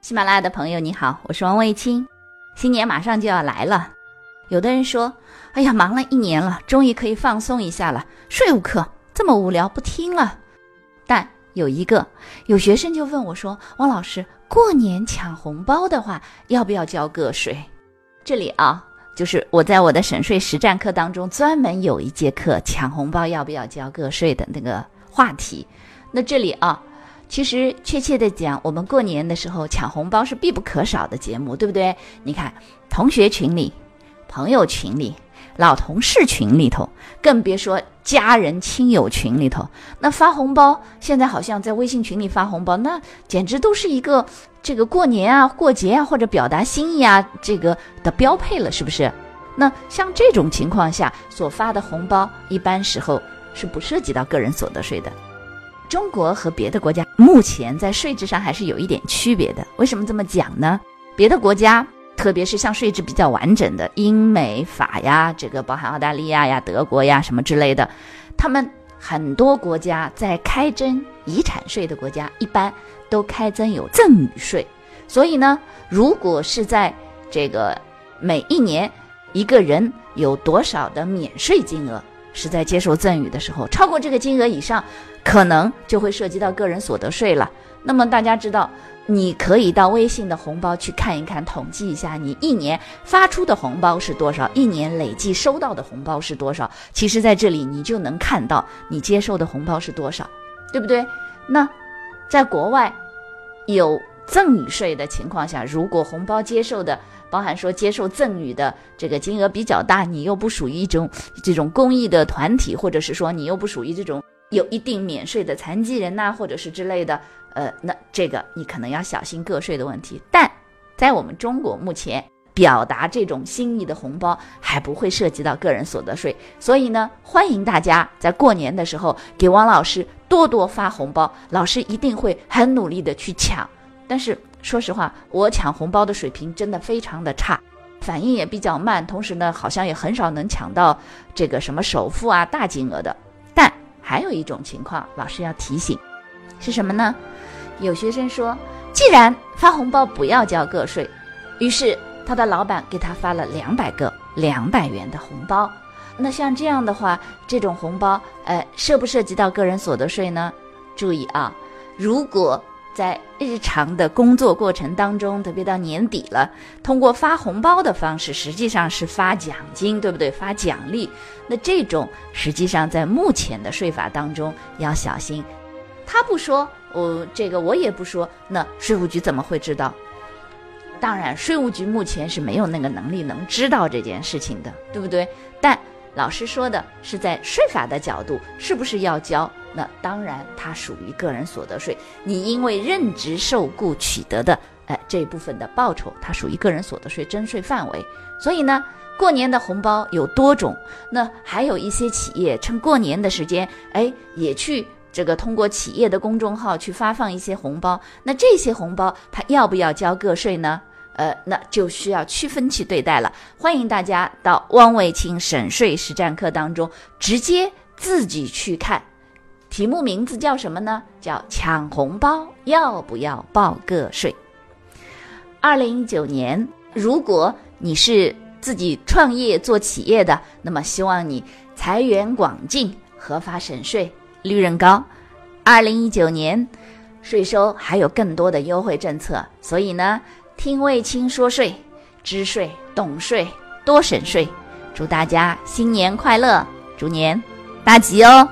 喜马拉雅的朋友，你好，我是王卫青。新年马上就要来了，有的人说：“哎呀，忙了一年了，终于可以放松一下了。”税务课这么无聊，不听了。但有一个有学生就问我说：“王老师，过年抢红包的话，要不要交个税？”这里啊，就是我在我的省税实战课当中专门有一节课抢红包要不要交个税的那个话题。那这里啊。其实，确切的讲，我们过年的时候抢红包是必不可少的节目，对不对？你看，同学群里、朋友群里、老同事群里头，更别说家人亲友群里头，那发红包，现在好像在微信群里发红包，那简直都是一个这个过年啊、过节啊，或者表达心意啊，这个的标配了，是不是？那像这种情况下所发的红包，一般时候是不涉及到个人所得税的。中国和别的国家目前在税制上还是有一点区别的。为什么这么讲呢？别的国家，特别是像税制比较完整的英美法呀，这个包含澳大利亚呀、德国呀什么之类的，他们很多国家在开征遗产税的国家，一般都开征有赠与税。所以呢，如果是在这个每一年一个人有多少的免税金额。是在接受赠与的时候，超过这个金额以上，可能就会涉及到个人所得税了。那么大家知道，你可以到微信的红包去看一看，统计一下你一年发出的红包是多少，一年累计收到的红包是多少。其实，在这里你就能看到你接受的红包是多少，对不对？那在国外有赠与税的情况下，如果红包接受的，包含说接受赠与的这个金额比较大，你又不属于一种这种公益的团体，或者是说你又不属于这种有一定免税的残疾人呐，或者是之类的，呃，那这个你可能要小心个税的问题。但在我们中国目前表达这种心意的红包还不会涉及到个人所得税，所以呢，欢迎大家在过年的时候给王老师多多发红包，老师一定会很努力的去抢。但是。说实话，我抢红包的水平真的非常的差，反应也比较慢，同时呢，好像也很少能抢到这个什么首付啊大金额的。但还有一种情况，老师要提醒，是什么呢？有学生说，既然发红包不要交个税，于是他的老板给他发了两百个两百元的红包。那像这样的话，这种红包，呃，涉不涉及到个人所得税呢？注意啊，如果。在日常的工作过程当中，特别到年底了，通过发红包的方式，实际上是发奖金，对不对？发奖励，那这种实际上在目前的税法当中要小心。他不说，我这个我也不说，那税务局怎么会知道？当然，税务局目前是没有那个能力能知道这件事情的，对不对？但老师说的是在税法的角度，是不是要交？那当然，它属于个人所得税。你因为任职受雇取得的，哎，这一部分的报酬，它属于个人所得税征税范围。所以呢，过年的红包有多种。那还有一些企业趁过年的时间，哎，也去这个通过企业的公众号去发放一些红包。那这些红包，它要不要交个税呢？呃，那就需要区分去对待了。欢迎大家到汪卫清省税实战课当中，直接自己去看。题目名字叫什么呢？叫抢红包要不要报个税？二零一九年，如果你是自己创业做企业的，那么希望你财源广进，合法省税，利润高。二零一九年，税收还有更多的优惠政策，所以呢，听卫青说税，知税懂税，多省税。祝大家新年快乐，猪年大吉哦！